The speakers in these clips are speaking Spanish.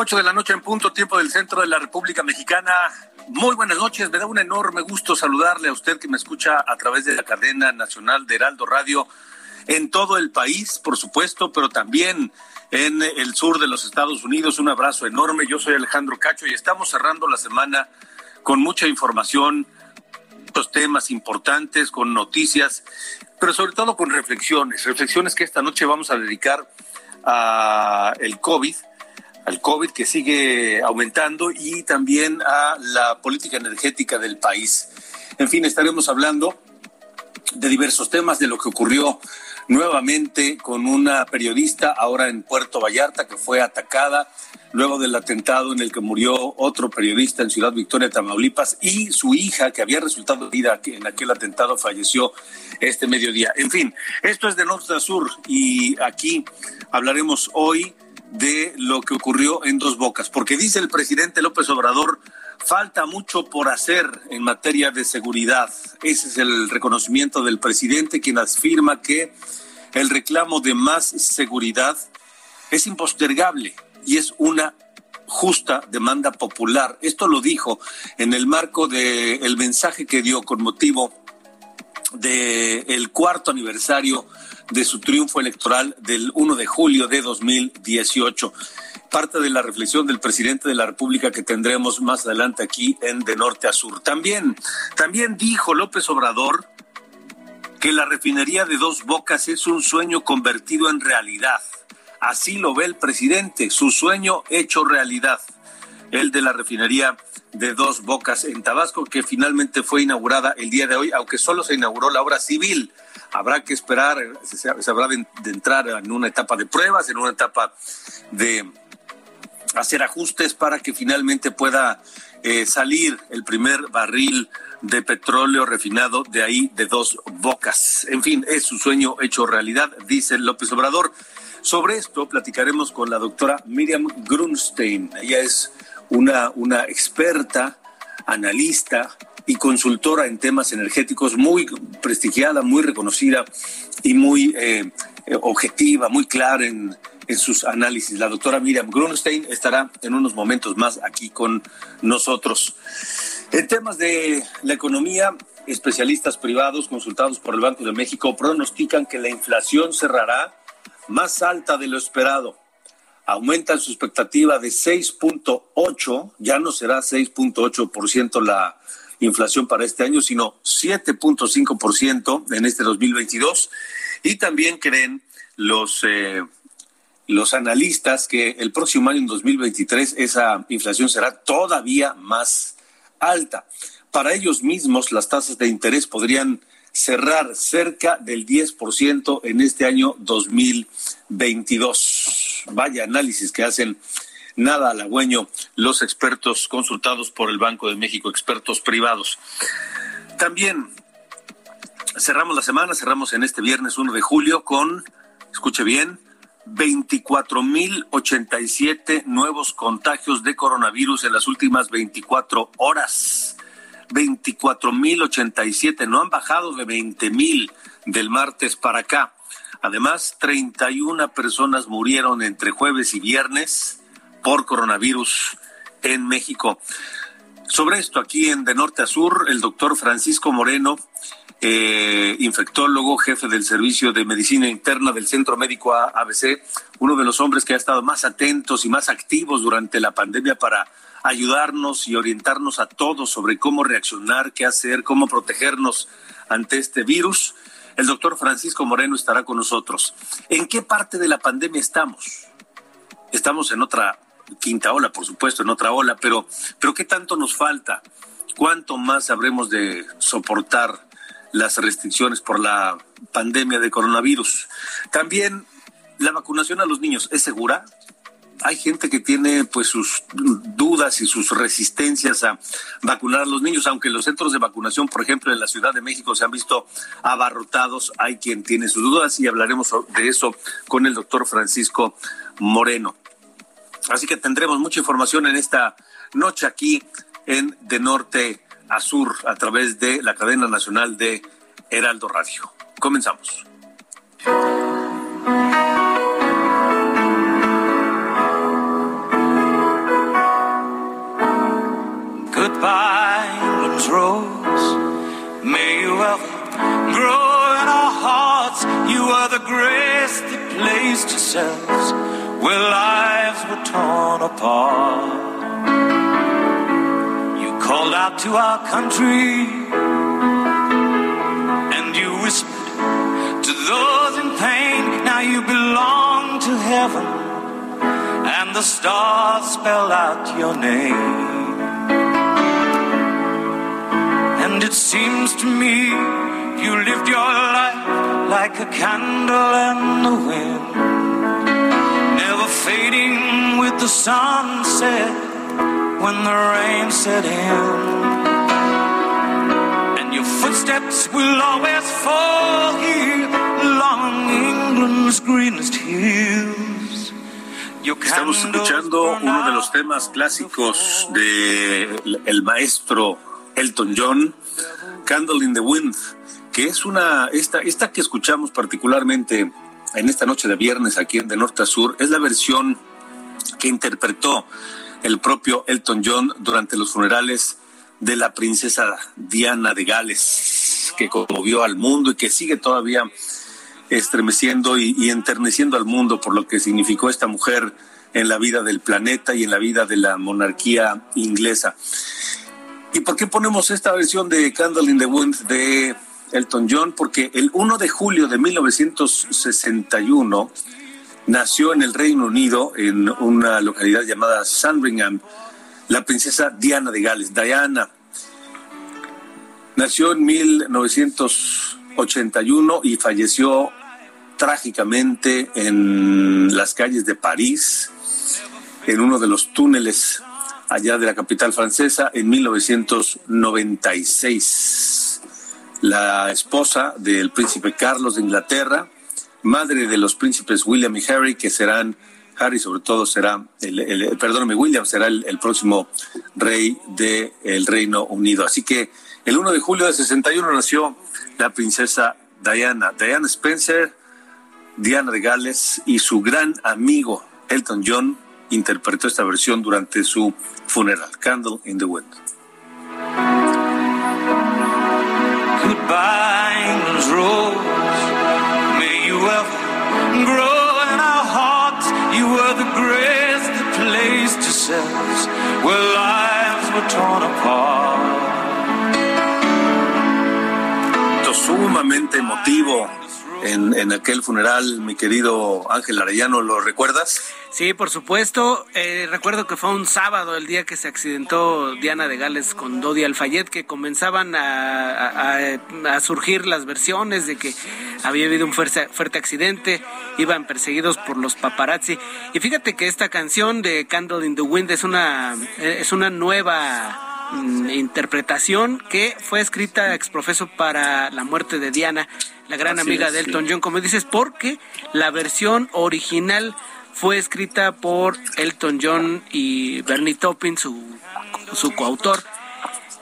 Ocho de la noche en punto, tiempo del centro de la República Mexicana. Muy buenas noches, me da un enorme gusto saludarle a usted que me escucha a través de la cadena nacional de Heraldo Radio en todo el país, por supuesto, pero también en el sur de los Estados Unidos. Un abrazo enorme. Yo soy Alejandro Cacho y estamos cerrando la semana con mucha información, muchos temas importantes, con noticias, pero sobre todo con reflexiones, reflexiones que esta noche vamos a dedicar a el COVID al COVID que sigue aumentando y también a la política energética del país. En fin, estaremos hablando de diversos temas, de lo que ocurrió nuevamente con una periodista ahora en Puerto Vallarta que fue atacada luego del atentado en el que murió otro periodista en Ciudad Victoria, Tamaulipas, y su hija que había resultado herida en aquel atentado falleció este mediodía. En fin, esto es de norte a sur y aquí hablaremos hoy de lo que ocurrió en Dos Bocas, porque dice el presidente López Obrador, falta mucho por hacer en materia de seguridad. Ese es el reconocimiento del presidente, quien afirma que el reclamo de más seguridad es impostergable y es una justa demanda popular. Esto lo dijo en el marco del el mensaje que dio con motivo del cuarto aniversario de su triunfo electoral del 1 de julio de 2018. Parte de la reflexión del presidente de la República que tendremos más adelante aquí en De Norte a Sur. También, también dijo López Obrador que la refinería de dos bocas es un sueño convertido en realidad. Así lo ve el presidente, su sueño hecho realidad. El de la refinería de dos bocas en Tabasco, que finalmente fue inaugurada el día de hoy, aunque solo se inauguró la obra civil habrá que esperar, se, habrá de, entrar en una etapa de pruebas, en una etapa de hacer ajustes para que finalmente pueda eh, salir el primer barril de petróleo refinado de ahí de dos bocas. En fin, es su sueño hecho realidad, dice López Obrador. Sobre esto platicaremos con la doctora Miriam Grunstein. Ella es una, una experta, analista, y consultora en temas energéticos, muy prestigiada, muy reconocida y muy eh, objetiva, muy clara en, en sus análisis. La doctora Miriam Grunstein estará en unos momentos más aquí con nosotros. En temas de la economía, especialistas privados consultados por el Banco de México pronostican que la inflación cerrará más alta de lo esperado. Aumentan su expectativa de 6.8, ya no será 6.8% la inflación para este año, sino 7.5% en este 2022. Y también creen los, eh, los analistas que el próximo año, en 2023, esa inflación será todavía más alta. Para ellos mismos, las tasas de interés podrían cerrar cerca del 10% en este año 2022. Vaya análisis que hacen nada halagüeño los expertos consultados por el Banco de México, expertos privados. También cerramos la semana, cerramos en este viernes 1 de julio con, escuche bien, 24.087 nuevos contagios de coronavirus en las últimas 24 horas. 24.087, no han bajado de 20.000 del martes para acá. Además, 31 personas murieron entre jueves y viernes por coronavirus en México. Sobre esto, aquí en De Norte a Sur, el doctor Francisco Moreno, eh, infectólogo, jefe del Servicio de Medicina Interna del Centro Médico ABC, uno de los hombres que ha estado más atentos y más activos durante la pandemia para ayudarnos y orientarnos a todos sobre cómo reaccionar, qué hacer, cómo protegernos ante este virus. El doctor Francisco Moreno estará con nosotros. ¿En qué parte de la pandemia estamos? Estamos en otra quinta ola, por supuesto, en otra ola, pero, pero ¿qué tanto nos falta? ¿Cuánto más habremos de soportar las restricciones por la pandemia de coronavirus? También, ¿la vacunación a los niños es segura? Hay gente que tiene pues sus dudas y sus resistencias a vacunar a los niños, aunque los centros de vacunación, por ejemplo, en la Ciudad de México se han visto abarrotados, hay quien tiene sus dudas y hablaremos de eso con el doctor Francisco Moreno. Así que tendremos mucha información en esta noche aquí en De Norte a Sur a través de la cadena nacional de Heraldo Radio. Comenzamos. England's rose. May you ever grow in our hearts. You are the grace that placed yourselves where lives were torn apart. You called out to our country and you whispered to those in pain, now you belong to heaven, and the stars spell out your name. And it seems to me you lived your life like a candle in the wind fading with the sunset when the rain set in. And your footsteps will always fall here along England's greenest hills. Estamos escuchando uno de los temas clásicos de el maestro Elton John, Candle in the Wind, que es una esta esta que escuchamos particularmente en esta noche de viernes aquí en De Norte a Sur es la versión que interpretó el propio Elton John durante los funerales de la princesa Diana de Gales, que conmovió al mundo y que sigue todavía estremeciendo y, enterneciendo al mundo por lo que significó esta mujer en la vida del planeta y en la vida de la monarquía inglesa. ¿Y por qué ponemos esta versión de Candle in the Wind de Elton John porque el 1 de julio de 1961 nació en el Reino Unido, en una localidad llamada Sandringham, la princesa Diana de Gales, Diana. Nació en 1981 y falleció trágicamente en las calles de París, en uno de los túneles allá de la capital francesa, en 1996 la esposa del príncipe Carlos de Inglaterra, madre de los príncipes William y Harry, que serán, Harry sobre todo será, el, perdóname, William será el, próximo rey del Reino Unido. Así que el 1 de julio de 61 nació la princesa Diana, Diana Spencer, Diana de Gales y su gran amigo Elton John interpretó esta versión durante su funeral, Candle in the Wind. Goodbye, rose. May you ever grow in our hearts. You were the grace that placed yourselves where lives were torn apart. Sumamente emotivo en, en, aquel funeral, mi querido Ángel Arellano, ¿lo recuerdas? Sí, por supuesto. Eh, recuerdo que fue un sábado el día que se accidentó Diana de Gales con Dodi Alfayet, que comenzaban a, surgir las versiones de que había habido un fuerte, fuerte accidente, iban perseguidos por los paparazzi. Y fíjate que esta canción de Candle in the Wind es una, es una nueva interpretación que fue escrita ex profeso para la muerte de Diana la gran amiga de Elton John, como dices, porque la versión original fue escrita por Elton John y Bernie Taupin, su, su coautor,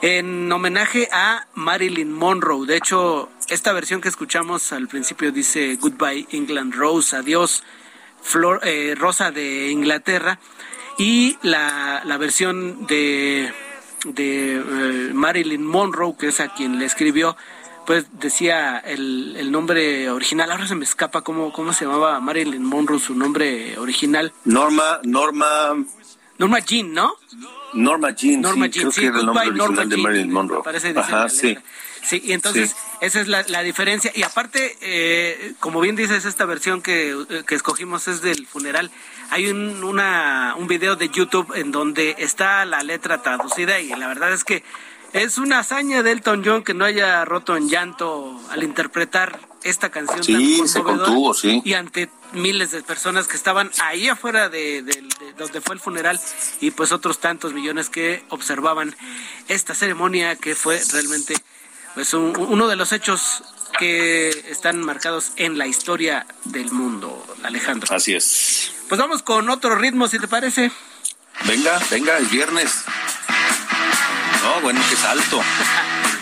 en homenaje a Marilyn Monroe. De hecho, esta versión que escuchamos al principio dice Goodbye England Rose, adiós Flor, eh, Rosa de Inglaterra. y la, la versión de, de eh, Marilyn Monroe, que es a quien le escribió, pues decía el, el, nombre original, ahora se me escapa cómo, cómo se llamaba Marilyn Monroe, su nombre original. Norma, Norma. Norma Jean, ¿no? Norma Jean, Norma Jean, sí, el nombre Norma de Marilyn Monroe. Parece Ajá, sí. Sí, y entonces esa es la, la, diferencia. Y aparte, eh, como bien dices, esta versión que, que, escogimos es del funeral. Hay un, una, un video de YouTube en donde está la letra traducida y la verdad es que es una hazaña de Elton John que no haya roto en llanto al interpretar esta canción sí, tan se contuvo, sí. y ante miles de personas que estaban ahí afuera de, de, de, donde fue el funeral y pues otros tantos millones que observaban esta ceremonia que fue realmente pues un, uno de los hechos que están marcados en la historia del mundo, Alejandro. Así es. Pues vamos con otro ritmo, si te parece. Venga, venga, es viernes. No, bueno, qué salto.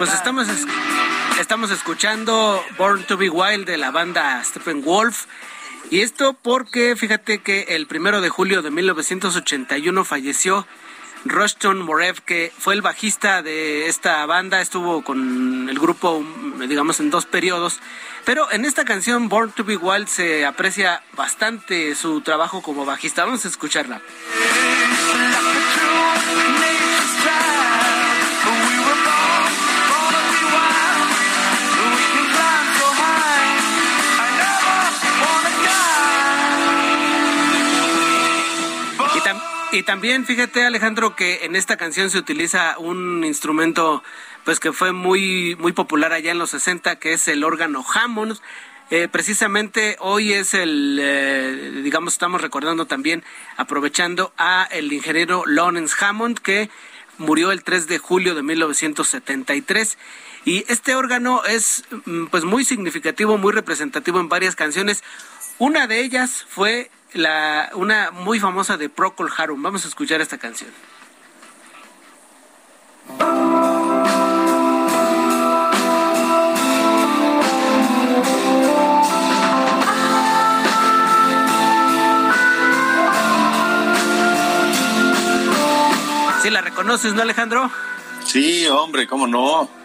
Pues estamos, estamos escuchando Born to Be Wild de la banda Steppenwolf. Y esto porque fíjate que el primero de julio de 1981 falleció Rushton Morev, que fue el bajista de esta banda, estuvo con el grupo, digamos, en dos periodos. Pero en esta canción, Born to Be Wild, se aprecia bastante su trabajo como bajista. Vamos a escucharla. Y también fíjate Alejandro que en esta canción se utiliza un instrumento pues que fue muy muy popular allá en los 60 que es el órgano Hammond. Eh, precisamente hoy es el, eh, digamos, estamos recordando también, aprovechando a el ingeniero Lawrence Hammond que murió el 3 de julio de 1973. Y este órgano es mm, pues muy significativo, muy representativo en varias canciones. Una de ellas fue la, una muy famosa de Procol Harum. Vamos a escuchar esta canción. ¿Sí la reconoces, no, Alejandro? Sí, hombre, cómo no.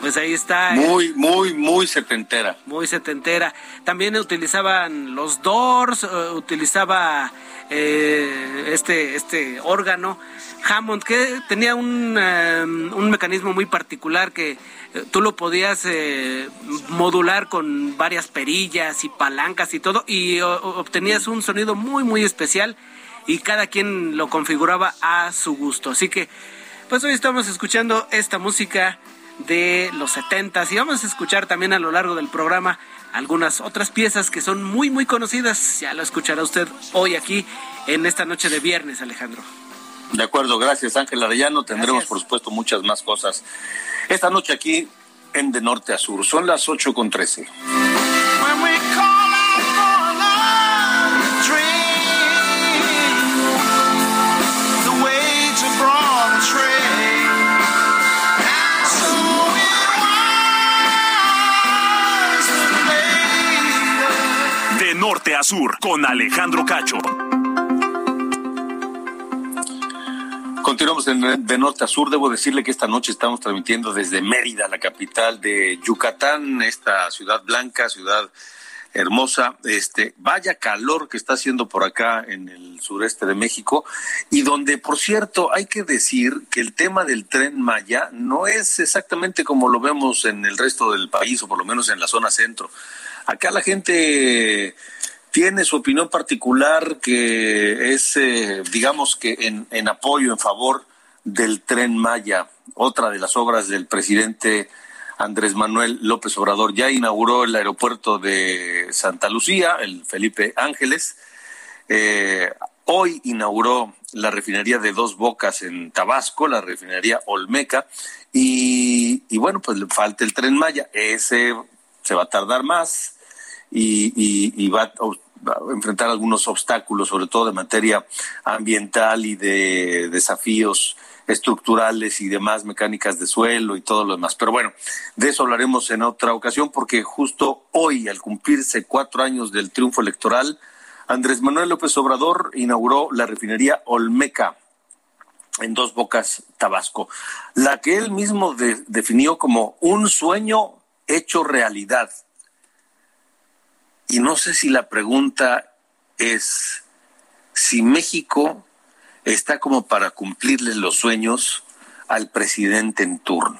Pues ahí está. ¿eh? Muy, muy, muy setentera. Muy setentera. También utilizaban los Doors, eh, utilizaba eh, este, este órgano. Hammond, que tenía un, un mecanismo muy particular que tú lo podías modular con varias perillas y palancas y todo, y obtenías un sonido muy, muy especial y cada quien lo configuraba a su gusto. Así que, pues hoy estamos escuchando esta música de los setentas y vamos a escuchar también a lo largo del programa algunas otras piezas que son muy muy conocidas. Ya lo escuchará usted hoy aquí en esta noche de viernes, Alejandro. De acuerdo, gracias Ángel Arellano. Tendremos por supuesto muchas más cosas esta noche aquí en De Norte a Sur. Son las ocho con trece. Norte a sur con Alejandro Cacho. Continuamos de norte a sur. Debo decirle que esta noche estamos transmitiendo desde Mérida, la capital de Yucatán, esta ciudad blanca, ciudad hermosa. Este, vaya calor que está haciendo por acá en el sureste de México y donde, por cierto, hay que decir que el tema del tren Maya no es exactamente como lo vemos en el resto del país o por lo menos en la zona centro. Acá la gente tiene su opinión particular que es, eh, digamos que en, en apoyo, en favor del tren Maya, otra de las obras del presidente Andrés Manuel López Obrador ya inauguró el aeropuerto de Santa Lucía, el Felipe Ángeles. Eh, hoy inauguró la refinería de Dos Bocas en Tabasco, la refinería Olmeca, y, bueno, pues le falta el tren Maya. Ese se va a tardar más y, va, a enfrentar algunos obstáculos, sobre todo de materia ambiental y de desafíos estructurales y demás mecánicas de suelo y todo lo demás. Pero bueno, de eso hablaremos en otra ocasión porque justo hoy, al cumplirse cuatro años del triunfo electoral, Andrés Manuel López Obrador inauguró la refinería Olmeca en Dos Bocas, Tabasco, la que él mismo definió como un sueño hecho realidad. Y no sé si la pregunta es si México está como para cumplirle los sueños al presidente en turno.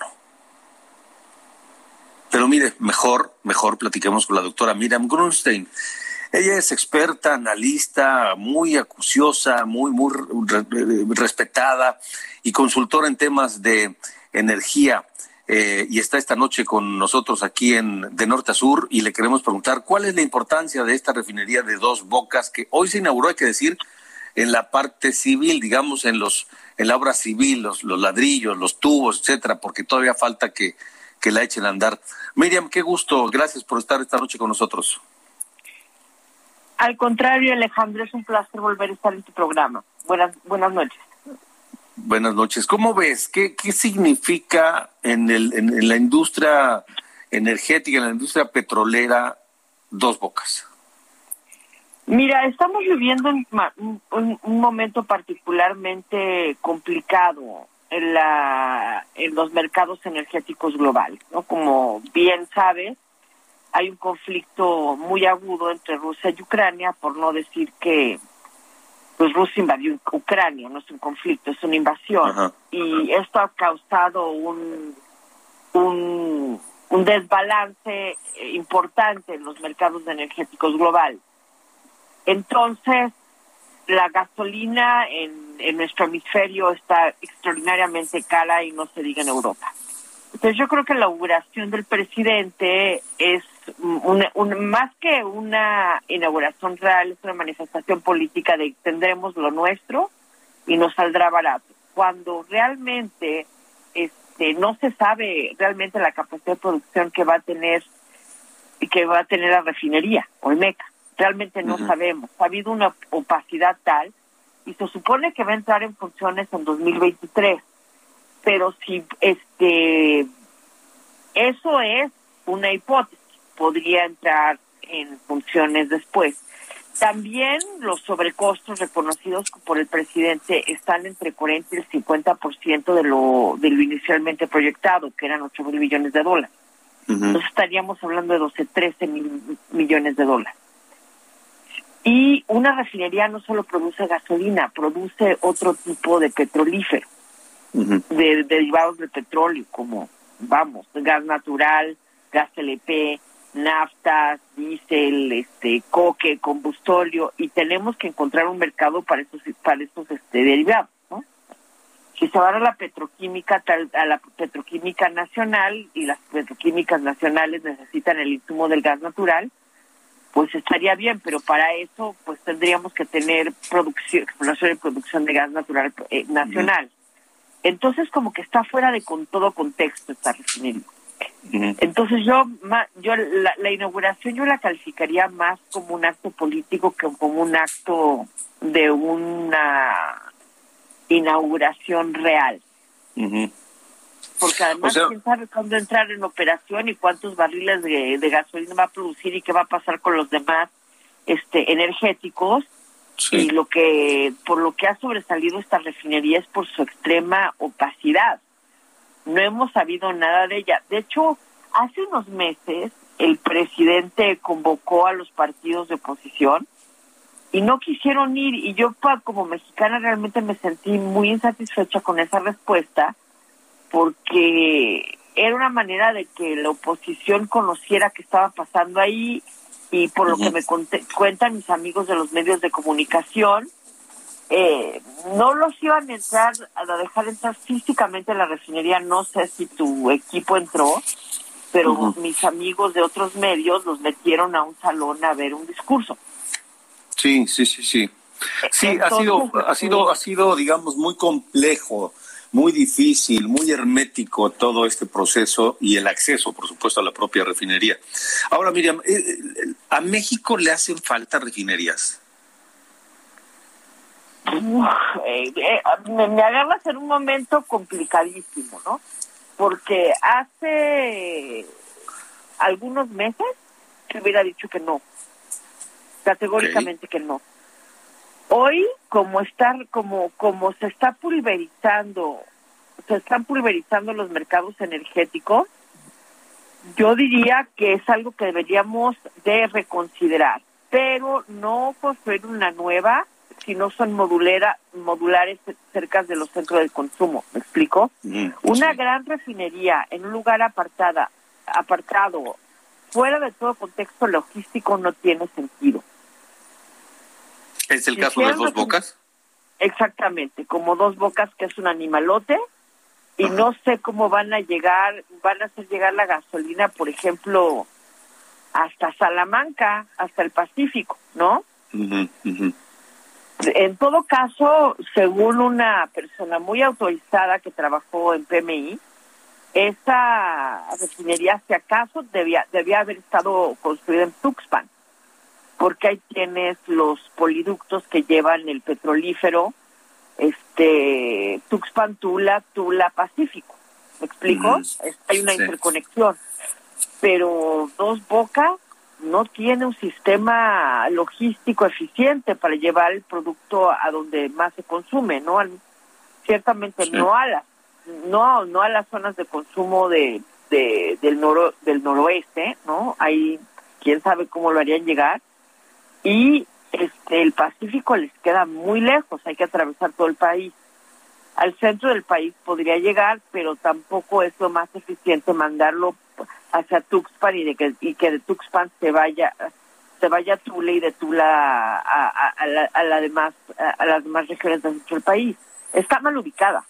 Pero mire, mejor, mejor platiquemos con la doctora Miriam Grunstein. Ella es experta, analista, muy acuciosa, muy, muy respetada y consultora en temas de energía. Eh, y está esta noche con nosotros aquí en de norte a sur y le queremos preguntar cuál es la importancia de esta refinería de dos bocas que hoy se inauguró, hay que decir, en la parte civil, digamos, en los en la obra civil, los, los ladrillos, los tubos, etcétera, porque todavía falta que, que la echen a andar. Miriam, qué gusto, gracias por estar esta noche con nosotros. Al contrario, Alejandro, es un placer volver a estar en tu programa. Buenas, buenas noches. Buenas noches. ¿Cómo ves? ¿Qué, qué significa en, el, en, la industria energética, en la industria petrolera, dos bocas? Mira, estamos viviendo un, momento particularmente complicado en, la, en los mercados energéticos globales, ¿no? Como bien sabes, hay un conflicto muy agudo entre Rusia y Ucrania, por no decir que pues Rusia invadió Ucrania, no es un conflicto, es una invasión. Y esto ha causado un, un, un desbalance importante en los mercados energéticos globales. Entonces, la gasolina en, en nuestro hemisferio está extraordinariamente cara y no se diga en Europa. Entonces yo creo que la inauguración del presidente es más que una inauguración real, es una manifestación política de tendremos lo nuestro y nos saldrá barato. Cuando realmente este no se sabe realmente la capacidad de producción que va a tener que va a tener la refinería Olmeca realmente no sabemos. Ha habido una opacidad tal y se supone que va a entrar en funciones en 2023. Pero si este eso es una hipótesis, podría entrar en funciones después. También los sobrecostos reconocidos por el presidente están entre 40 y el 50% de lo, de lo inicialmente proyectado, que eran 8 mil millones de dólares. Entonces estaríamos hablando de 12, 13 mil millones de dólares. Y una refinería no solo produce gasolina, produce otro tipo de petrolífero, de, derivados del petróleo, como, vamos, gas natural, gas LP, naftas, diésel, este, coque, combustóleo, y tenemos que encontrar un mercado para esos, para esos este, derivados, ¿no? Si se va a la petroquímica, a la petroquímica nacional, y las petroquímicas nacionales necesitan el insumo del gas natural, pues estaría bien, pero para eso pues tendríamos que tener producción, exploración y producción de gas natural eh, nacional. Entonces como que está fuera de con todo contexto esta refinería. Entonces yo, yo la, inauguración yo la calificaría más como un acto político que como un acto de una inauguración real. Porque además quién sabe cuándo entrar en operación y cuántos barriles de, gasolina va a producir y qué va a pasar con los demás este energéticos y lo que por lo que ha sobresalido esta refinería es por su extrema opacidad no hemos sabido nada de ella. De hecho hace unos meses el presidente convocó a los partidos de oposición y no quisieron ir. Y yo como mexicana realmente me sentí muy insatisfecha con esa respuesta porque era una manera de que la oposición conociera qué estaba pasando ahí. Y por lo que me cuentan mis amigos de los medios de comunicación, eh, no los iban a entrar, a dejar entrar físicamente a la refinería, no sé si tu equipo entró, pero mis amigos de otros medios los metieron a un salón a ver un discurso. Sí, sí, sí, sí. Sí, ha sido, ha sido, ha sido, digamos, muy complejo, muy difícil, muy hermético todo este proceso y el acceso, por supuesto, a la propia refinería. Ahora, Miriam, eh, eh, ¿a México le hacen falta refinerías? Eh, me, me agarras en un momento complicadísimo, ¿no? Porque hace algunos meses se hubiera dicho que no, categóricamente que no. Hoy, como estar, como, como se está pulverizando, se están pulverizando los mercados energéticos, yo diría que es algo que deberíamos de reconsiderar, pero no construir una nueva si no son modulera, modulares cerca de los centros de consumo. ¿Me explico? una gran refinería en un lugar apartada, apartado, fuera de todo contexto logístico, no tiene sentido. ¿Es el caso de Dos Bocas? Exactamente, como Dos Bocas, que es un animalote, y no sé cómo van a llegar, van a hacer llegar la gasolina, por ejemplo, hasta Salamanca, hasta el Pacífico, ¿no? En todo caso, según una persona muy autorizada que trabajó en PMI, esa refinería, si acaso, debía, debía haber estado construida en Tuxpan porque ahí tienes los poliductos que llevan el petrolífero, este, Tuxpan, Tula, Tula, Pacífico. ¿Me explico? hay una interconexión. Pero Dos Bocas no tiene un sistema logístico eficiente para llevar el producto a donde más se consume, ¿no? ciertamente no a las no no a las zonas de consumo de, del noro, del noroeste, ¿no? Ahí quién sabe cómo lo harían llegar y este el Pacífico les queda muy lejos, hay que atravesar todo el país. Al centro del país podría llegar, pero tampoco es lo más eficiente mandarlo hacia Tuxpan y, de que, y que de Tuxpan se vaya se vaya a Tula y de Tula a, a, la, demás a, las demás regiones del país. Está mal ubicada.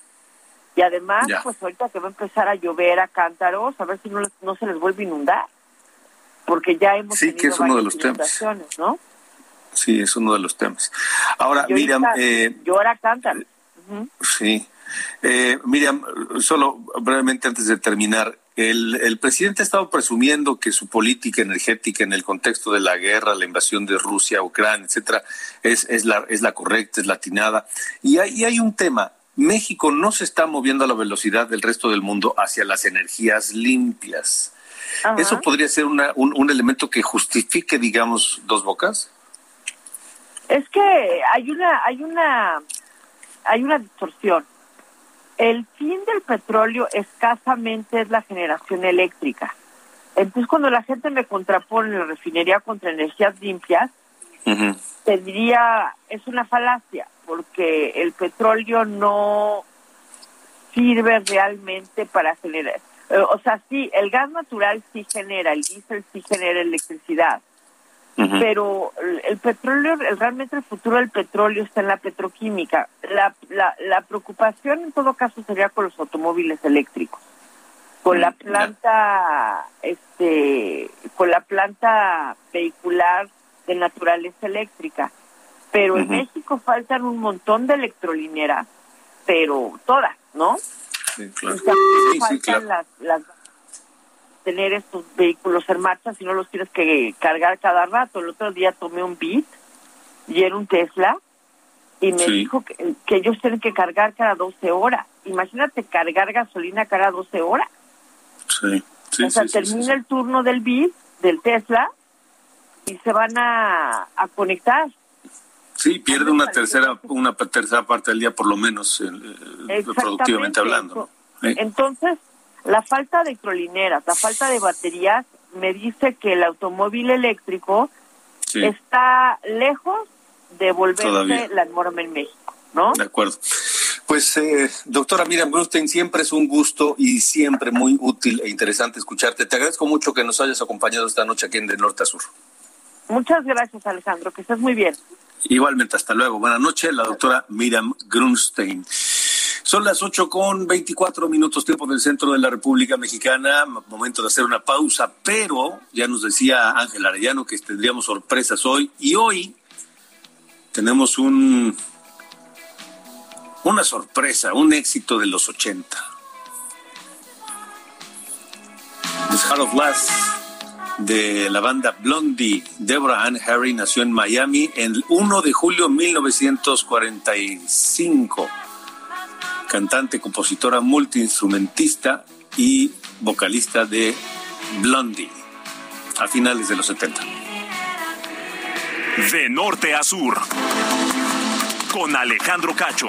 Y además, pues ahorita que va a empezar a llover a cántaros, a ver si no, no se les vuelve a inundar. Porque ya hemos sí, que es uno de los temas. ¿no? Sí, es uno de los temas. Ahora, Miriam... Eh, ahora cantan. Sí. Eh, Miriam, solo brevemente antes de terminar, el, el, presidente ha estado presumiendo que su política energética en el contexto de la guerra, la invasión de Rusia, Ucrania, etcétera, es, es, la, es la correcta, es la atinada. Y hay, y hay un tema. México no se está moviendo a la velocidad del resto del mundo hacia las energías limpias. ¿Eso podría ser una, un, un elemento que justifique, digamos, dos bocas? Es que hay una, hay una, hay una distorsión. El fin del petróleo escasamente es la generación eléctrica. Entonces, cuando la gente me contrapone la refinería contra energías limpias, te diría, es una falacia, porque el petróleo no sirve realmente para generar. Eh, o sea, sí, el gas natural sí genera, el diésel sí genera electricidad, pero el petróleo, realmente el futuro del petróleo está en la petroquímica. La, la, la preocupación en todo caso sería con los automóviles eléctricos, con la planta, este, con la planta vehicular de naturaleza eléctrica. Pero en México faltan un montón de electrolineras, pero todas, ¿no? Sí, claro. faltan las, las tener estos vehículos en marcha si no los tienes que cargar cada rato. El otro día tomé un Beat y era un Tesla y me dijo que, ellos tienen que cargar cada 12 horas. Imagínate cargar gasolina cada 12 horas. Sí, sí, o sea, termina el turno del Beat, del Tesla, y se van a, a conectar. Sí, pierde una tercera una tercera parte del día por lo menos, eh, productivamente hablando. Entonces, la falta de electrolineras, la falta de baterías, me dice que el automóvil eléctrico está lejos de volverse la norma en México, ¿no? De acuerdo. Pues, eh, doctora Miriam Brustein, siempre es un gusto y siempre muy útil e interesante escucharte. Te agradezco mucho que nos hayas acompañado esta noche aquí en De Norte a Sur. Muchas gracias, Alejandro, que estés muy bien. Igualmente, hasta luego. Buenas noches, la doctora Miriam Grunstein. Son las ocho con veinticuatro minutos tiempo del centro de la República Mexicana. Momento de hacer una pausa, pero ya nos decía Ángel Arellano que tendríamos sorpresas hoy. Y hoy tenemos un una sorpresa, un éxito de los 80. The Heart of Glass de la banda Blondie. Deborah Ann Harry nació en Miami el 1 de julio de 1945 cantante, compositora, multiinstrumentista y vocalista de Blondie a finales de los 70. De norte a sur, con Alejandro Cacho.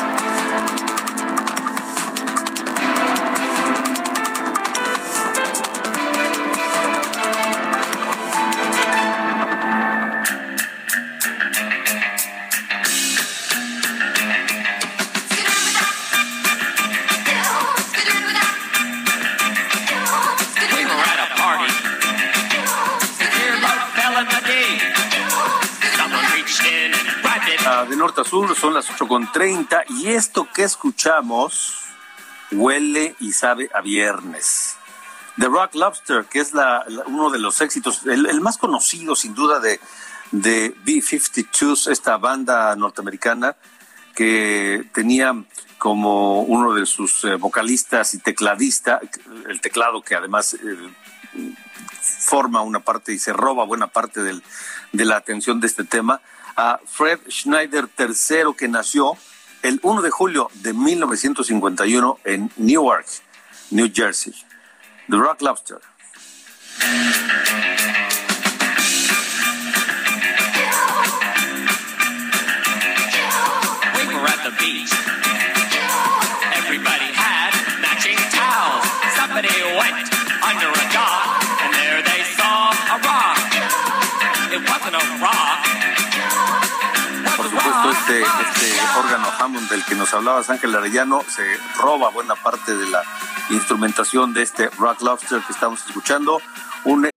Norte a sur son las 8.30 y esto que escuchamos huele y sabe a viernes. The Rock Lobster, que es la, uno de los éxitos, el, el más conocido sin duda de, de B-52s, esta banda norteamericana que tenía como uno de sus eh, vocalistas y tecladista, el teclado que además eh, forma una parte y se roba buena parte del- de la atención de este tema, a Fred Schneider III, que nació el 1 de julio de 1951 en Newark, New Jersey. The Rock Lobster. Este, ah, este órgano Hammond del que nos hablabas, Ángel Arellano, se roba buena parte de la instrumentación de este Rock Lobster que estamos escuchando. Un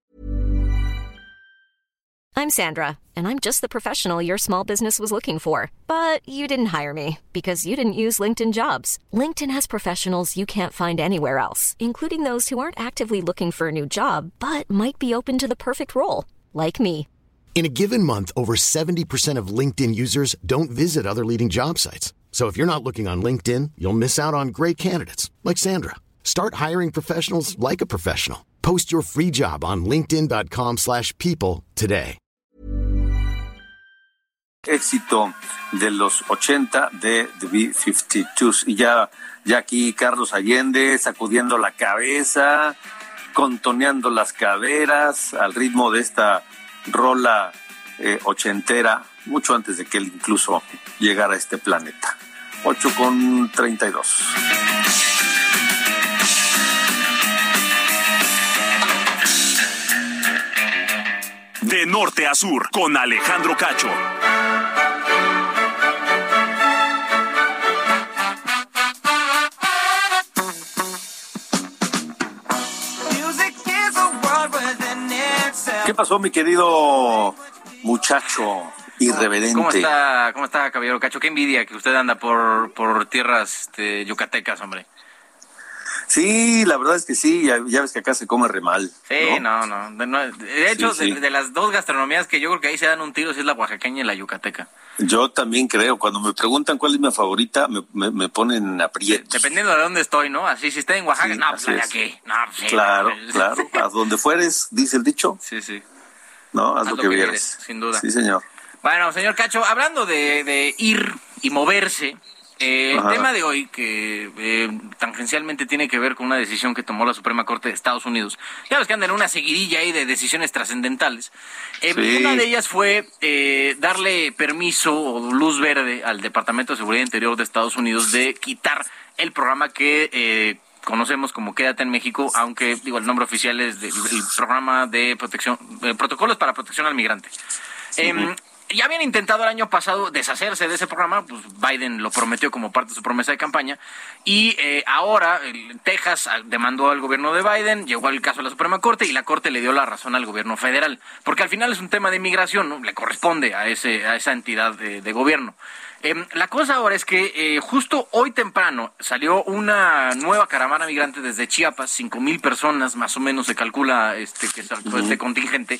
I'm Sandra, and I'm just the professional your small business was looking for. But you didn't hire me because you didn't use LinkedIn jobs. LinkedIn has professionals you can't find anywhere else, including those who aren't actively looking for a new job but might be open to the perfect role, like me. In a given month, over 70% of LinkedIn users don't visit other leading job sites. So if you're not looking on LinkedIn, you'll miss out on great candidates like Sandra. Start hiring professionals like a professional. Post your free job on linkedin.com/people today. éxito de los 80 de The B-52s. Y ya, ya aquí Carlos Allende sacudiendo la cabeza, contoneando las caderas al ritmo de esta rola eh, ochentera, mucho antes de que él incluso llegara a este planeta. 8 con 32. De norte a sur, con Alejandro Cacho. ¿Qué pasó, mi querido muchacho irreverente? ¿Cómo está, cómo está, caballero Cacho? Qué envidia que usted anda por, por tierras este, yucatecas, hombre. Sí, la verdad es que sí, ya, ya ves que acá se come re mal. Sí, no, no. De, no- de hecho, Sí, sí. De, de las dos gastronomías que yo creo que ahí se dan un tiro, sí es la oaxaqueña y la yucateca. Yo también creo, cuando me preguntan cuál es mi favorita, me, me, me ponen aprietos. Dependiendo de dónde estoy, ¿no? Así, si estoy en Oaxaca, Sí, no, pues de aquí. No, pues sí, Claro, no, claro, a donde fueres, dice el dicho, Sí, sí. ¿no? Haz, lo que, vieres, sin duda. Sí, señor. Bueno, señor Cacho, hablando de, de ir y moverse, eh, el tema de hoy, que eh, tangencialmente tiene que ver con una decisión que tomó la Suprema Corte de Estados Unidos, ya ves que andan en una seguidilla ahí de decisiones trascendentales. Eh, Sí. Una de ellas fue eh, darle permiso o luz verde al Departamento de Seguridad Interior de Estados Unidos de quitar el programa que... eh, conocemos como Quédate en México, aunque digo el nombre oficial es del el programa de protección, eh, protocolos para protección al migrante. Em, ya habían intentado el año pasado deshacerse de ese programa, pues Biden lo prometió como parte de su promesa de campaña, y eh, ahora el- Texas demandó al gobierno de Biden, llegó el caso a la Suprema Corte y la Corte le dio la razón al gobierno federal, porque al final es un tema de inmigración, ¿no? le corresponde a, ese, a esa entidad de gobierno. Em, la cosa ahora es que eh, justo hoy temprano salió una nueva caravana migrante desde Chiapas, cinco mil personas más o menos se calcula este que saltó este contingente,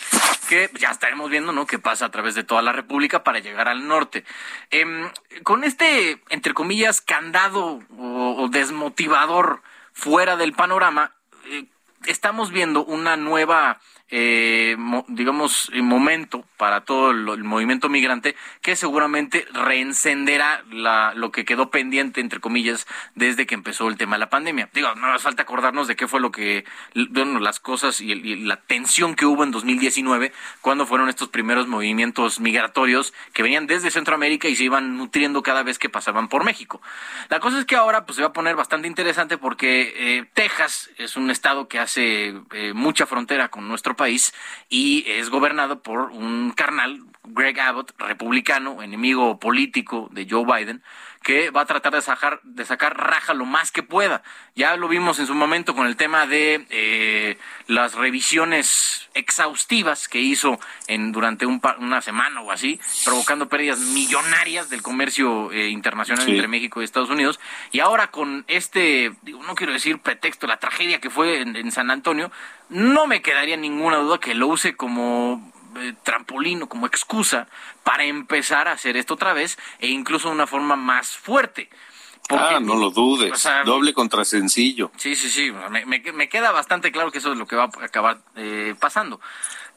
que ya estaremos viendo, ¿no? Que pasa a través de toda la República para llegar al norte. Em, con este, entre comillas, candado o, o desmotivador fuera del panorama, eh, estamos viendo una nueva, eh, mo- digamos, eh, momento para todo el, movimiento migrante que seguramente reencenderá la, lo que quedó pendiente, entre comillas, desde que empezó el tema de la pandemia. Digo, no nos falta acordarnos de qué fue lo que, bueno, las cosas y la tensión que hubo en 2019 cuando fueron estos primeros movimientos migratorios que venían desde Centroamérica y se iban nutriendo cada vez que pasaban por México. La cosa es que ahora pues se va a poner bastante interesante porque eh, Texas es un estado que hace eh, mucha frontera con nuestro país y es gobernado por un carnal, Greg Abbott, republicano, enemigo político de Joe Biden, que va a tratar de sacar, de sacar raja lo más que pueda. Ya lo vimos en su momento con el tema de eh, las revisiones exhaustivas que hizo en durante un una semana o así, provocando pérdidas millonarias del comercio eh, internacional Sí. entre México y Estados Unidos. Y ahora con este, digo, no quiero decir pretexto, la tragedia que fue en, en San Antonio, no me quedaría ninguna duda que lo use como eh, trampolín o como excusa para empezar a hacer esto otra vez e incluso de una forma más fuerte. Porque- ah, no lo dudes. o sea, Doble contra sencillo. Sí, sí, sí. Me, me- me queda bastante claro que eso es lo que va a acabar eh, pasando.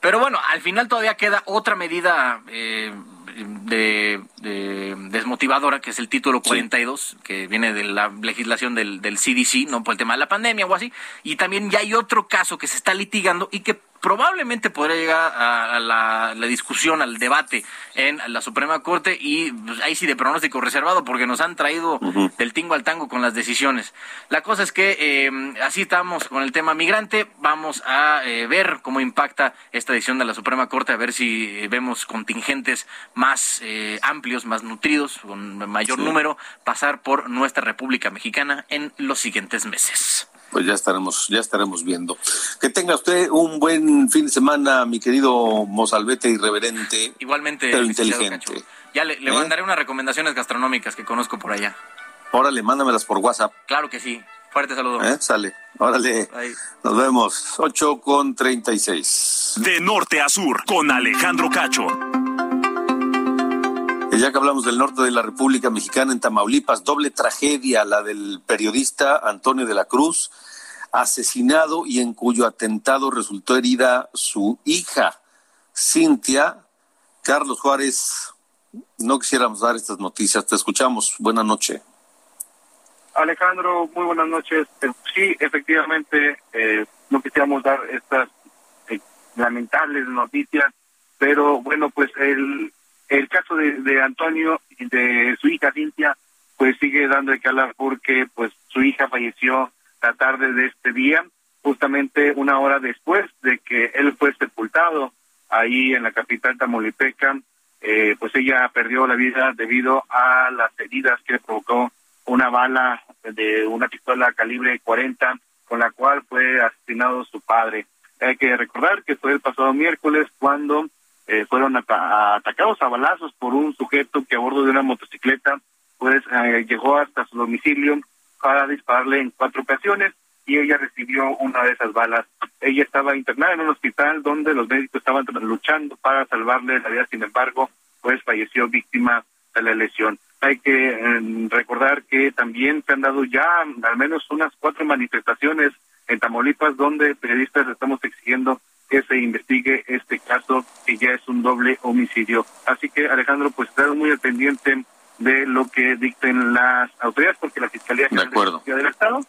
Pero bueno, al final todavía queda otra medida eh, de, de desmotivadora, que es el título 42, que viene de la legislación del, del CDC, no por el tema de la pandemia o así. Y también ya hay otro caso que se está litigando y que probablemente podría llegar a, a la, discusión, al debate en la Suprema Corte y pues, ahí sí de pronóstico reservado porque nos han traído del tingo al tango con las decisiones. La cosa es que eh, así estamos con el tema migrante, vamos a eh, ver cómo impacta esta decisión de la Suprema Corte, a ver si eh, vemos contingentes más eh, amplios, más nutridos, con mayor número, pasar por nuestra República Mexicana en los siguientes meses. Pues ya estaremos, ya estaremos viendo. Que tenga usted un buen fin de semana, mi querido mozalbete irreverente. Igualmente, Pero inteligente. Cacho. Ya le, le ¿Eh? mandaré unas recomendaciones gastronómicas que conozco por allá. Órale, mándamelas por WhatsApp. Claro que sí. Fuerte saludo. ¿eh? Sale. Órale. Bye. Nos vemos. 8 con 36. De norte a sur, con Alejandro Cacho. Y ya que hablamos del norte de la República Mexicana, en Tamaulipas, doble tragedia, la del periodista Antonio de la Cruz, asesinado y en cuyo atentado resultó herida su hija, Cintia. Carlos Juárez, no quisiéramos dar estas noticias. Te escuchamos. Buenas noches. Alejandro, muy buenas noches. Eh, Sí, efectivamente, eh, no quisiéramos dar estas eh, lamentables noticias, pero bueno, pues el, el caso de, de Antonio y de su hija Cintia, pues sigue dando de hablar porque pues su hija falleció la tarde de este día, justamente una hora después de que él fue sepultado ahí en la capital tamaulipeca, eh, pues ella perdió la vida debido a las heridas que provocó una bala de una pistola calibre 40 con la cual fue asesinado su padre. Hay que recordar que fue el pasado miércoles cuando eh, fueron ata- atacados a balazos por un sujeto que a bordo de una motocicleta pues eh, llegó hasta su domicilio para dispararle en cuatro ocasiones y ella recibió una de esas balas. Ella estaba internada en un hospital donde los médicos estaban luchando para salvarle la vida, sin embargo, pues falleció víctima de la lesión. Hay que em, recordar que también se han dado ya al menos unas cuatro manifestaciones en Tamaulipas donde periodistas estamos exigiendo que se investigue este caso que ya es un doble homicidio. Así que Alejandro, pues estar muy al pendiente de lo que dicten las autoridades porque la Fiscalía General del Estado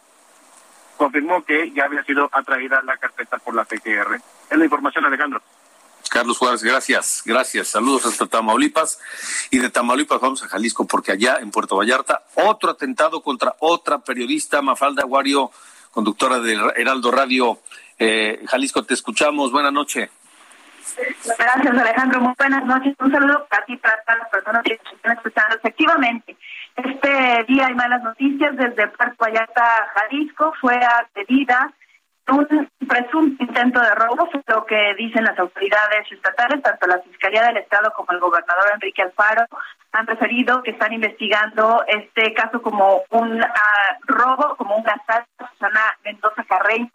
confirmó que ya había sido atraída la carpeta por la PGR. Es la información, Alejandro. Carlos Juárez, gracias, gracias. Saludos hasta Tamaulipas. Y de Tamaulipas vamos a Jalisco, porque allá en Puerto Vallarta, otro atentado contra otra periodista, Mafalda Aguario, conductora de Heraldo Radio. Eh, Jalisco, te escuchamos. Buenas noches. Gracias, Alejandro. Muy buenas noches. Un saludo para ti, para todas las personas que están escuchando. Efectivamente, este día hay malas noticias. Desde Puerto Vallarta, Jalisco, fue accedida un presunto intento de robo, lo que dicen las autoridades estatales, tanto la Fiscalía del Estado como el gobernador Enrique Alfaro han referido que están investigando este caso como un ah, robo, como un asalto a Susana Mendoza Carreño.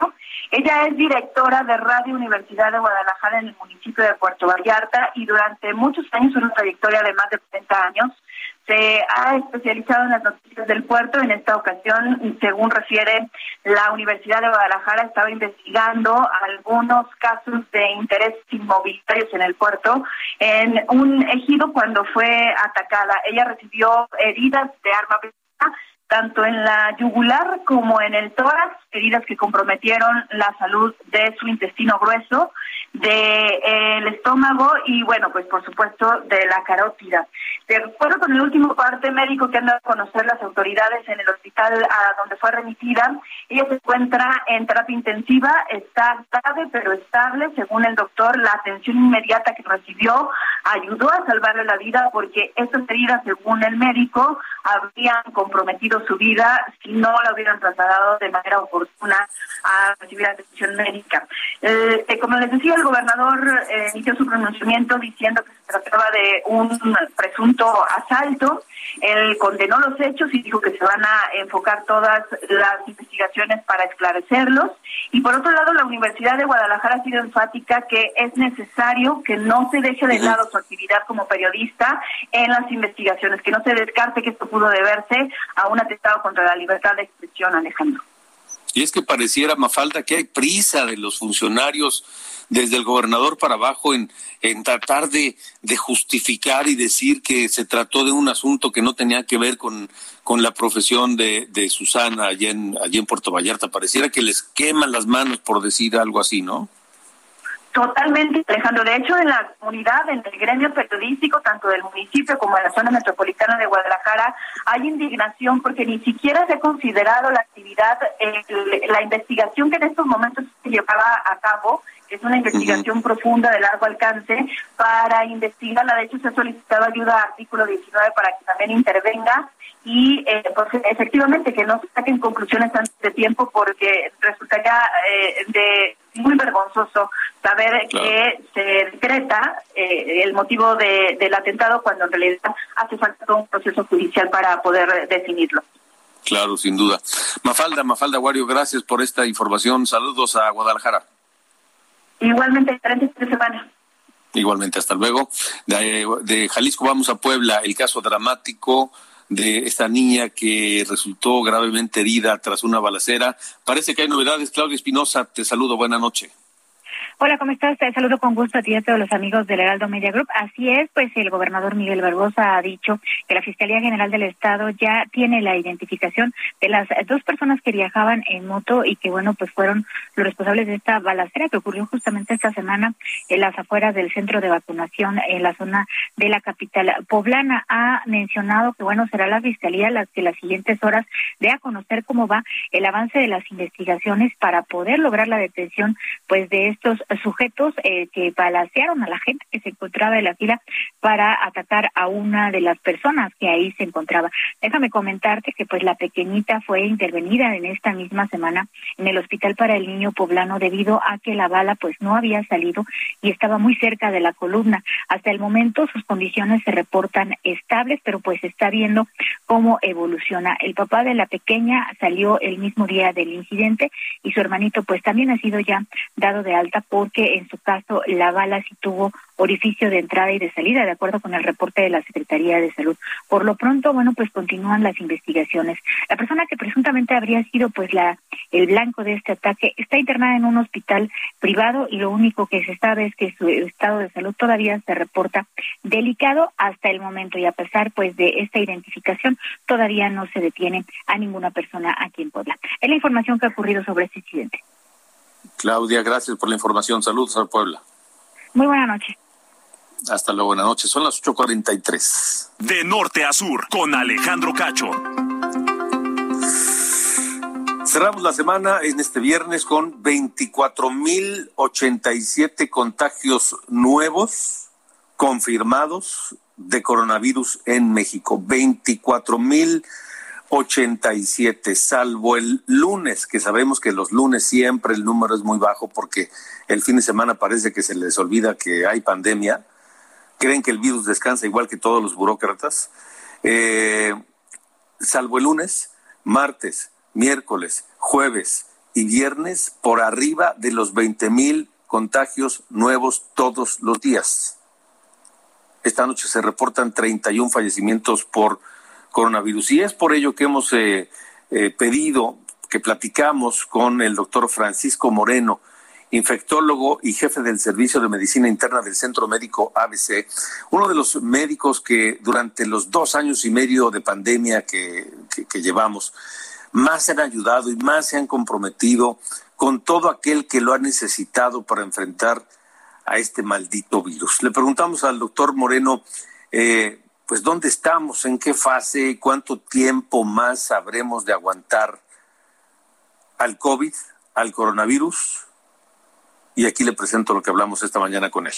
Ella es directora de Radio Universidad de Guadalajara en el municipio de Puerto Vallarta y durante muchos años, una trayectoria de más de 30 años, se ha especializado en las noticias del puerto. En esta ocasión, según refiere la Universidad de Guadalajara, estaba investigando algunos casos de interés inmobiliarios en el puerto en un ejido cuando fue atacada. Ella recibió heridas de arma tanto en la yugular como en el tórax, heridas que comprometieron la salud de su intestino grueso, del de, estómago y, bueno, pues por supuesto de la carótida. De acuerdo con el último parte médico que han dado a conocer las autoridades en el hospital a donde fue remitida, ella se encuentra en terapia intensiva, está grave pero estable, según el doctor, la atención inmediata que recibió ayudó a salvarle la vida porque estas heridas, según el médico, habrían comprometido su vida si no la hubieran trasladado de manera oportuna a recibir atención médica. Eh, eh, como les decía, el gobernador eh, inició su pronunciamiento diciendo que se trataba de un presunto asalto. Él condenó los hechos y dijo que se van a enfocar todas las investigaciones para esclarecerlos. Y por otro lado, la Universidad de Guadalajara ha sido enfática que es necesario que no se deje de lado su actividad como periodista en las investigaciones, que no se descarte que esto pudo deberse a un atentado contra la libertad de expresión, Alejandro. Y es que pareciera, Mafalda, que hay prisa de los funcionarios desde el gobernador para abajo en, en tratar de, de, justificar y decir que se trató de un asunto que no tenía que ver con, con la profesión de, de Susana allá en, allá en Puerto Vallarta. Pareciera que les queman las manos por decir algo así, ¿no? Totalmente, Alejandro. De hecho, en la comunidad, en el gremio periodístico, tanto del municipio como de la zona metropolitana de Guadalajara, hay indignación porque ni siquiera se ha considerado la actividad, la investigación que en estos momentos se llevaba a cabo, que es una investigación profunda de largo alcance, para investigarla. De hecho, se ha solicitado ayuda a artículo 19 para que también intervenga y eh, pues, efectivamente que no se saquen conclusiones antes de tiempo porque resultaría eh, de muy vergonzoso saber que se decreta eh, el motivo de, del atentado cuando en realidad hace falta un proceso judicial para poder definirlo. Claro, sin duda. Mafalda, Mafalda Guario, gracias por esta información. Saludos a Guadalajara. Igualmente, excelente semana. Igualmente, hasta luego. De, de Jalisco vamos a Puebla, el caso dramático de esta niña que resultó gravemente herida tras una balacera. Parece que hay novedades. Claudia Espinosa, te saludo. Buenas noches. Hola, ¿cómo estás? Te saludo con gusto a ti y a todos los amigos del Heraldo Media Group. Así es, pues el gobernador Miguel Barbosa ha dicho que la Fiscalía General del Estado ya tiene la identificación de las dos personas que viajaban en moto y que, bueno, pues fueron los responsables de esta balacera que ocurrió justamente esta semana en las afueras del centro de vacunación en la zona de la capital poblana. Ha mencionado que, bueno, será la Fiscalía las que las siguientes horas dé a conocer cómo va el avance de las investigaciones para poder lograr la detención, pues, de estos sujetos eh, que balacearon a la gente que se encontraba en la fila para atacar a una de las personas que ahí se encontraba. Déjame comentarte que pues la pequeñita fue intervenida en esta misma semana en el hospital para el niño poblano debido a que la bala pues no había salido y estaba muy cerca de la columna. Hasta el momento sus condiciones se reportan estables, pero pues está viendo cómo evoluciona. El papá de la pequeña salió el mismo día del incidente y su hermanito pues también ha sido ya dado de alta porque en su caso la bala sí tuvo orificio de entrada y de salida, de acuerdo con el reporte de la Secretaría de Salud. Por lo pronto, bueno, pues continúan las investigaciones. La persona que presuntamente habría sido pues la el blanco de este ataque está internada en un hospital privado y lo único que se sabe es que su estado de salud todavía se reporta delicado hasta el momento y a pesar pues de esta identificación todavía no se detiene a ninguna persona aquí en Puebla. Es la información que ha ocurrido sobre este incidente. Claudia, gracias por la información. Saludos a Puebla. Muy buena noche. Hasta luego, buenas noches. Son las 8.43. De norte a sur, con Alejandro Cacho. Cerramos la semana en este viernes con 24.087 contagios nuevos confirmados de coronavirus en México. 24.087, salvo el lunes, que sabemos que los lunes siempre el número es muy bajo porque el fin de semana parece que se les olvida que hay pandemia. Creen que el virus descansa igual que todos los burócratas. Eh, salvo el lunes, martes, miércoles, jueves y viernes por arriba de los 20 mil contagios nuevos todos los días. Esta noche se reportan 31 fallecimientos por coronavirus y es por ello que hemos eh, eh, pedido que platicamos con el doctor Francisco Moreno, infectólogo y jefe del Servicio de Medicina Interna del Centro Médico ABC, uno de los médicos que durante los dos años y medio de pandemia que, que llevamos, más se han ayudado y más se han comprometido con todo aquel que lo ha necesitado para enfrentar a este maldito virus. Le preguntamos al doctor Moreno, eh, pues dónde estamos, en qué fase, cuánto tiempo más habremos de aguantar al COVID, al coronavirus. Y aquí le presento lo que hablamos esta mañana con él.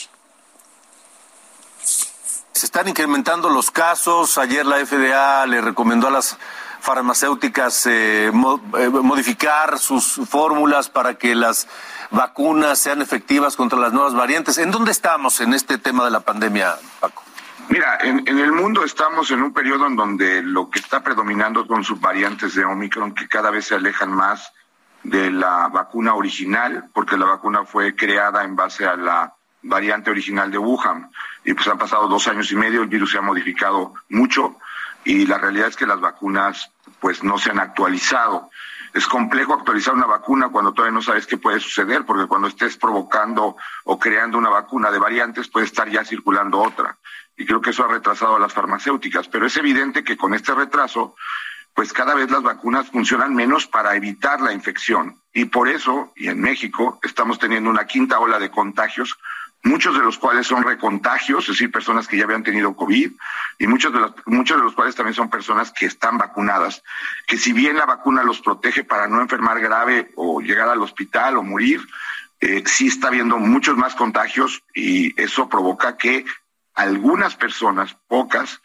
Se están incrementando los casos. Ayer la FDA le recomendó a las farmacéuticas eh, eh, modificar sus fórmulas para que las vacunas sean efectivas contra las nuevas variantes. ¿En dónde estamos en este tema de la pandemia, Paco? Mira, en, en, el mundo estamos en un periodo en donde lo que está predominando son sus variantes de Omicron que cada vez se alejan más de la vacuna original, porque la vacuna fue creada en base a la variante original de Wuhan. Y pues han pasado dos años y medio, el virus se ha modificado mucho y la realidad es que las vacunas pues no se han actualizado. Es complejo actualizar una vacuna cuando todavía no sabes qué puede suceder, porque cuando estés provocando o creando una vacuna de variantes puede estar ya circulando otra. Y creo que eso ha retrasado a las farmacéuticas. Pero es evidente que con este retraso, pues cada vez las vacunas funcionan menos para evitar la infección. Y por eso, y en México, estamos teniendo una quinta ola de contagios muchos de los cuales son recontagios, es decir, personas que ya habían tenido COVID, y muchos de los, muchos de los cuales también son personas que están vacunadas, que si bien la vacuna los protege para no enfermar grave o llegar al hospital o morir, eh, sí está habiendo muchos más contagios y eso provoca que algunas personas, pocas,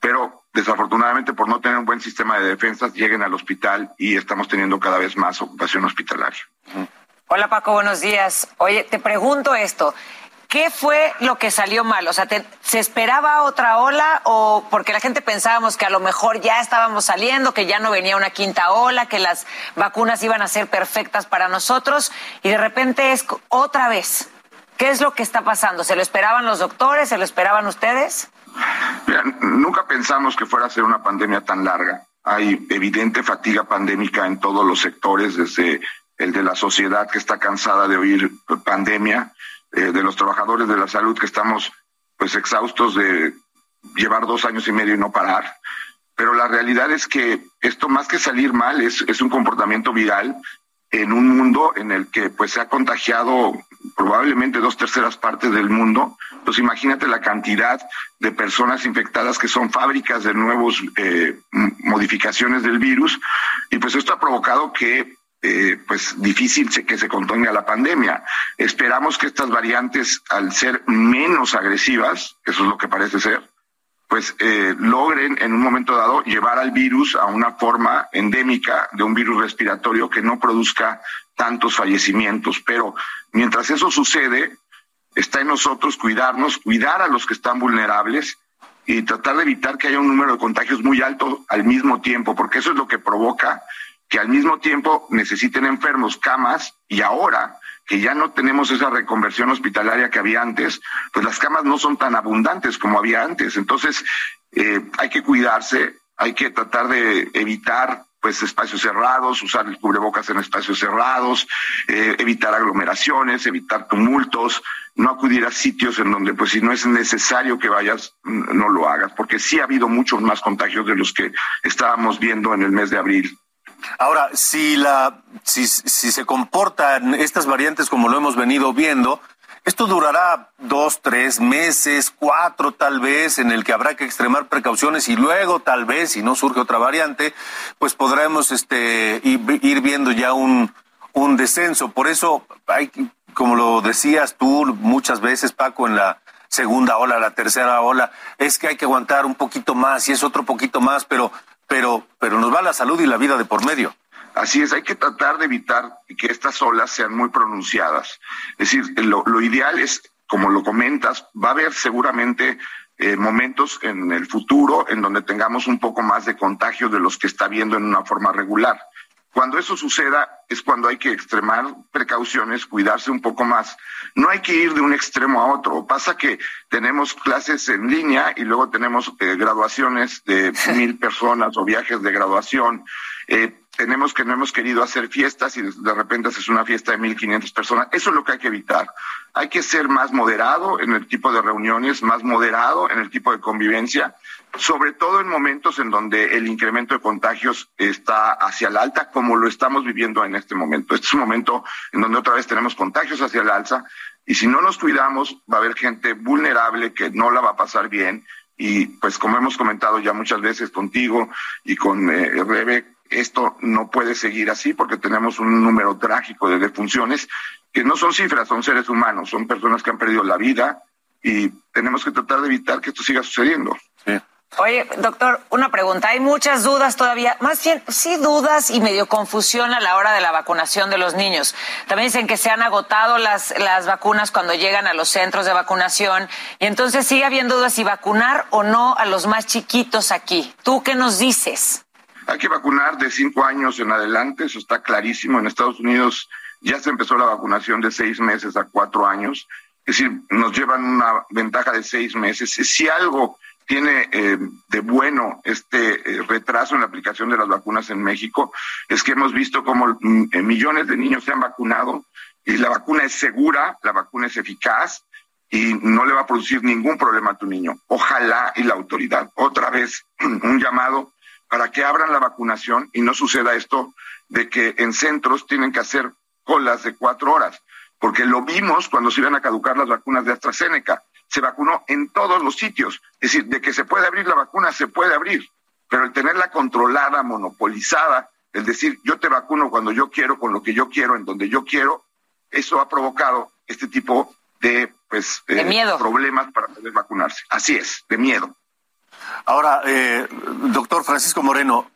pero desafortunadamente por no tener un buen sistema de defensas, lleguen al hospital y estamos teniendo cada vez más ocupación hospitalaria. Hola Paco, buenos días. Oye, te pregunto esto. ¿Qué fue lo que salió mal? O sea, ¿se esperaba otra ola o porque la gente pensábamos que a lo mejor ya estábamos saliendo, que ya no venía una quinta ola, que las vacunas iban a ser perfectas para nosotros y de repente es otra vez? ¿Qué es lo que está pasando? ¿Se lo esperaban los doctores? ¿Se lo esperaban ustedes? Mira, nunca pensamos que fuera a ser una pandemia tan larga. Hay evidente fatiga pandémica en todos los sectores, desde el de la sociedad que está cansada de oír pandemia, eh, de los trabajadores de la salud que estamos pues exhaustos de llevar dos años y medio y no parar. Pero la realidad es que esto más que salir mal es, es un comportamiento viral en un mundo en el que pues se ha contagiado probablemente dos terceras partes del mundo. Pues imagínate la cantidad de personas infectadas que son fábricas de nuevas eh, modificaciones del virus. Y pues esto ha provocado que eh, pues difícil que se contenga la pandemia. Esperamos que estas variantes, al ser menos agresivas, eso es lo que parece ser, pues eh, logren en un momento dado llevar al virus a una forma endémica de un virus respiratorio que no produzca tantos fallecimientos. Pero mientras eso sucede, está en nosotros cuidarnos, cuidar a los que están vulnerables y tratar de evitar que haya un número de contagios muy alto al mismo tiempo, porque eso es lo que provoca que al mismo tiempo necesiten enfermos camas y ahora que ya no tenemos esa reconversión hospitalaria que había antes, pues las camas no son tan abundantes como había antes. Entonces, eh, hay que cuidarse, hay que tratar de evitar pues espacios cerrados, usar el cubrebocas en espacios cerrados, eh, evitar aglomeraciones, evitar tumultos, no acudir a sitios en donde pues si no es necesario que vayas, no lo hagas, porque sí ha habido muchos más contagios de los que estábamos viendo en el mes de abril. Ahora, si, la, si, si se comportan estas variantes como lo hemos venido viendo, esto durará dos, tres meses, cuatro tal vez, en el que habrá que extremar precauciones y luego tal vez, si no surge otra variante, pues podremos este, ir viendo ya un, un descenso. Por eso hay, como lo decías tú muchas veces, Paco, en la segunda ola, la tercera ola, es que hay que aguantar un poquito más y es otro poquito más, pero pero, pero nos va la salud y la vida de por medio. Así es, hay que tratar de evitar que estas olas sean muy pronunciadas. Es decir, lo, ideal es, como lo comentas, va a haber seguramente eh, momentos en el futuro en donde tengamos un poco más de contagio de los que está viendo en una forma regular. Cuando eso suceda es cuando hay que extremar precauciones, cuidarse un poco más. No hay que ir de un extremo a otro. Pasa que tenemos clases en línea y luego tenemos eh, graduaciones de mil personas o viajes de graduación. Eh, tenemos que no hemos querido hacer fiestas y de repente haces una fiesta de 1.500 personas. Eso es lo que hay que evitar. Hay que ser más moderado en el tipo de reuniones, más moderado en el tipo de convivencia sobre todo en momentos en donde el incremento de contagios está hacia la alta, como lo estamos viviendo en este momento. Este es un momento en donde otra vez tenemos contagios hacia la alza y si no nos cuidamos va a haber gente vulnerable que no la va a pasar bien y pues como hemos comentado ya muchas veces contigo y con eh, Rebe, esto no puede seguir así porque tenemos un número trágico de defunciones que no son cifras, son seres humanos, son personas que han perdido la vida y tenemos que tratar de evitar que esto siga sucediendo. Sí. Oye, doctor, una pregunta. Hay muchas dudas todavía, más bien, sí dudas y medio confusión a la hora de la vacunación de los niños. También dicen que se han agotado las, las vacunas cuando llegan a los centros de vacunación y entonces sigue habiendo dudas si vacunar o no a los más chiquitos aquí. ¿Tú qué nos dices? Hay que vacunar de cinco años en adelante, eso está clarísimo. En Estados Unidos ya se empezó la vacunación de seis meses a cuatro años. Es decir, nos llevan una ventaja de seis meses. Si algo tiene eh, de bueno este eh, retraso en la aplicación de las vacunas en México es que hemos visto cómo mm, eh, millones de niños se han vacunado y la vacuna es segura, la vacuna es eficaz y no le va a producir ningún problema a tu niño. Ojalá y la autoridad, otra vez, un llamado para que abran la vacunación y no suceda esto de que en centros tienen que hacer colas de cuatro horas, porque lo vimos cuando se iban a caducar las vacunas de AstraZeneca se vacunó en todos los sitios. Es decir, de que se puede abrir la vacuna, se puede abrir, pero el tenerla controlada, monopolizada, el decir yo te vacuno cuando yo quiero, con lo que yo quiero, en donde yo quiero, eso ha provocado este tipo de, pues, eh, problemas para poder vacunarse. Así es, de miedo. Ahora, eh, doctor Francisco Moreno,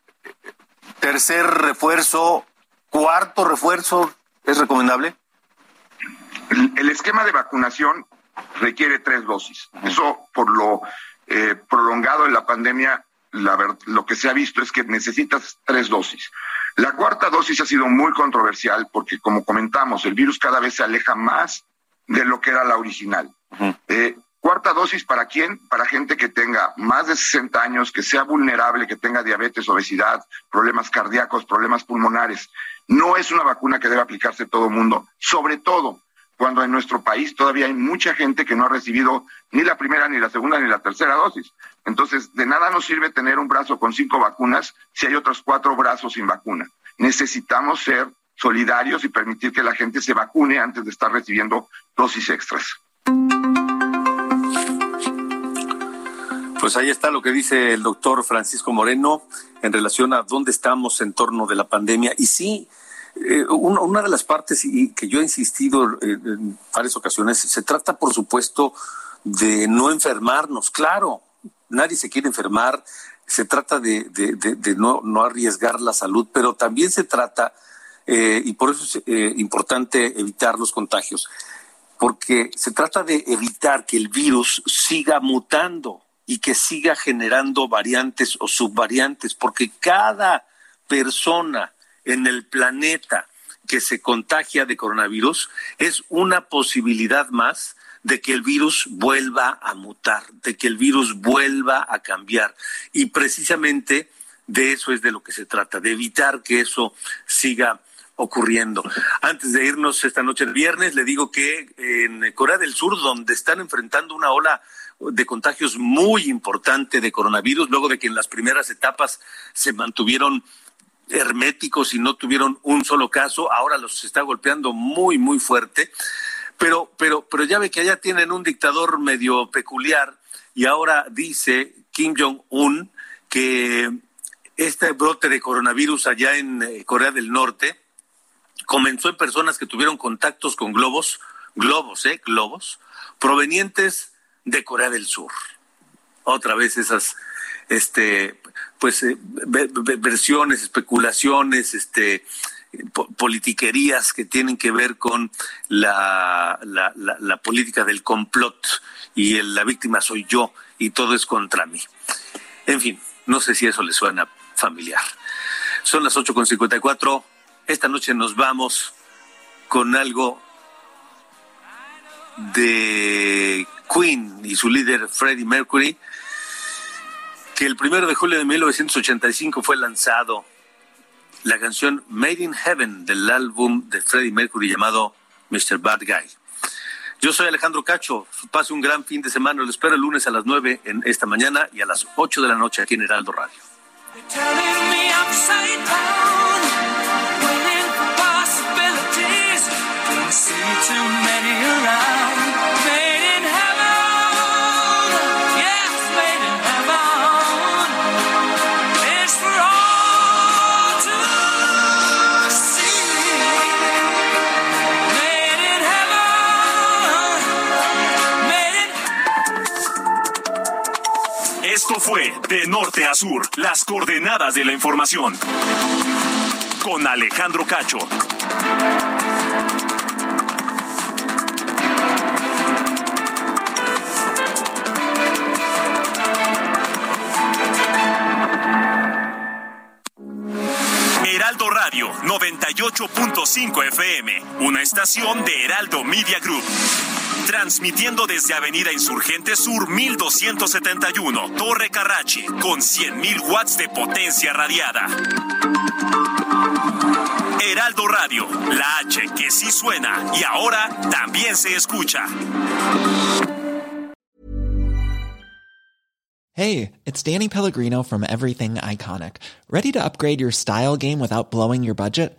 tercer refuerzo, cuarto refuerzo, ¿es recomendable? el esquema de vacunación requiere tres dosis. Eso por lo eh, prolongado de la pandemia, la lo que se ha visto es que necesitas tres dosis. La cuarta dosis ha sido muy controversial porque, como comentamos, el virus cada vez se aleja más de lo que era la original. Eh, cuarta dosis para quién? Para gente que tenga más de 60 años, que sea vulnerable, que tenga diabetes, obesidad, problemas cardíacos, problemas pulmonares. No es una vacuna que debe aplicarse todo el mundo, sobre todo cuando en nuestro país todavía hay mucha gente que no ha recibido ni la primera, ni la segunda, ni la tercera dosis. Entonces, de nada nos sirve tener un brazo con cinco vacunas si hay otros cuatro brazos sin vacuna. Necesitamos ser solidarios y permitir que la gente se vacune antes de estar recibiendo dosis extras. Pues ahí está lo que dice el doctor Francisco Moreno en relación a dónde estamos en torno de la pandemia. Y sí, eh, una, de las partes y que yo he insistido en varias ocasiones, se trata, por supuesto, de no enfermarnos. Claro, nadie se quiere enfermar, se trata de, no, arriesgar la salud, pero también se trata, eh, y por eso es eh, importante evitar los contagios, porque se trata de evitar que el virus siga mutando y que siga generando variantes o subvariantes, porque cada persona en el planeta que se contagia de coronavirus es una posibilidad más de que el virus vuelva a mutar, de que el virus vuelva a cambiar. Y precisamente de eso es de lo que se trata, de evitar que eso siga ocurriendo. Antes de irnos esta noche el viernes, le digo que en Corea del Sur, donde están enfrentando una ola de contagios muy importante de coronavirus, luego de que en las primeras etapas se mantuvieron herméticos y no tuvieron un solo caso, ahora los está golpeando muy, muy fuerte. Pero, pero, pero ya ve que allá tienen un dictador medio peculiar y ahora dice Kim Jong-un que este brote de coronavirus allá en eh, Corea del Norte comenzó en personas que tuvieron contactos con globos, globos, ¿eh? Globos, provenientes de Corea del Sur. Otra vez esas, este, pues, eh, versiones, especulaciones, este, politiquerías que tienen que ver con la, la, política del complot y la víctima soy yo y todo es contra mí. En fin, no sé si eso le suena familiar. Son las 8.54. Esta noche nos vamos con algo de Queen y su líder Freddie Mercury, que el primero de julio de 1985 fue lanzado la canción Made in Heaven del álbum de Freddie Mercury llamado Mr. Bad Guy. Yo soy Alejandro Cacho. Pase un gran fin de semana. Lo espero el lunes a las 9 en esta mañana y a las 8 de la noche aquí en Heraldo Radio. Fue De Norte a Sur, las coordenadas de la información. Con Alejandro Cacho. Heraldo Radio 98.5 FM, una estación de Heraldo Media Group. Transmitiendo desde Avenida Insurgente Sur 1271, Torre Carrachi, con 100.000 watts de potencia radiada. Heraldo Radio, la H que sí suena y ahora también se escucha. Hey, it's Danny Pellegrino from Everything Iconic. ¿Ready to upgrade your style game without blowing your budget?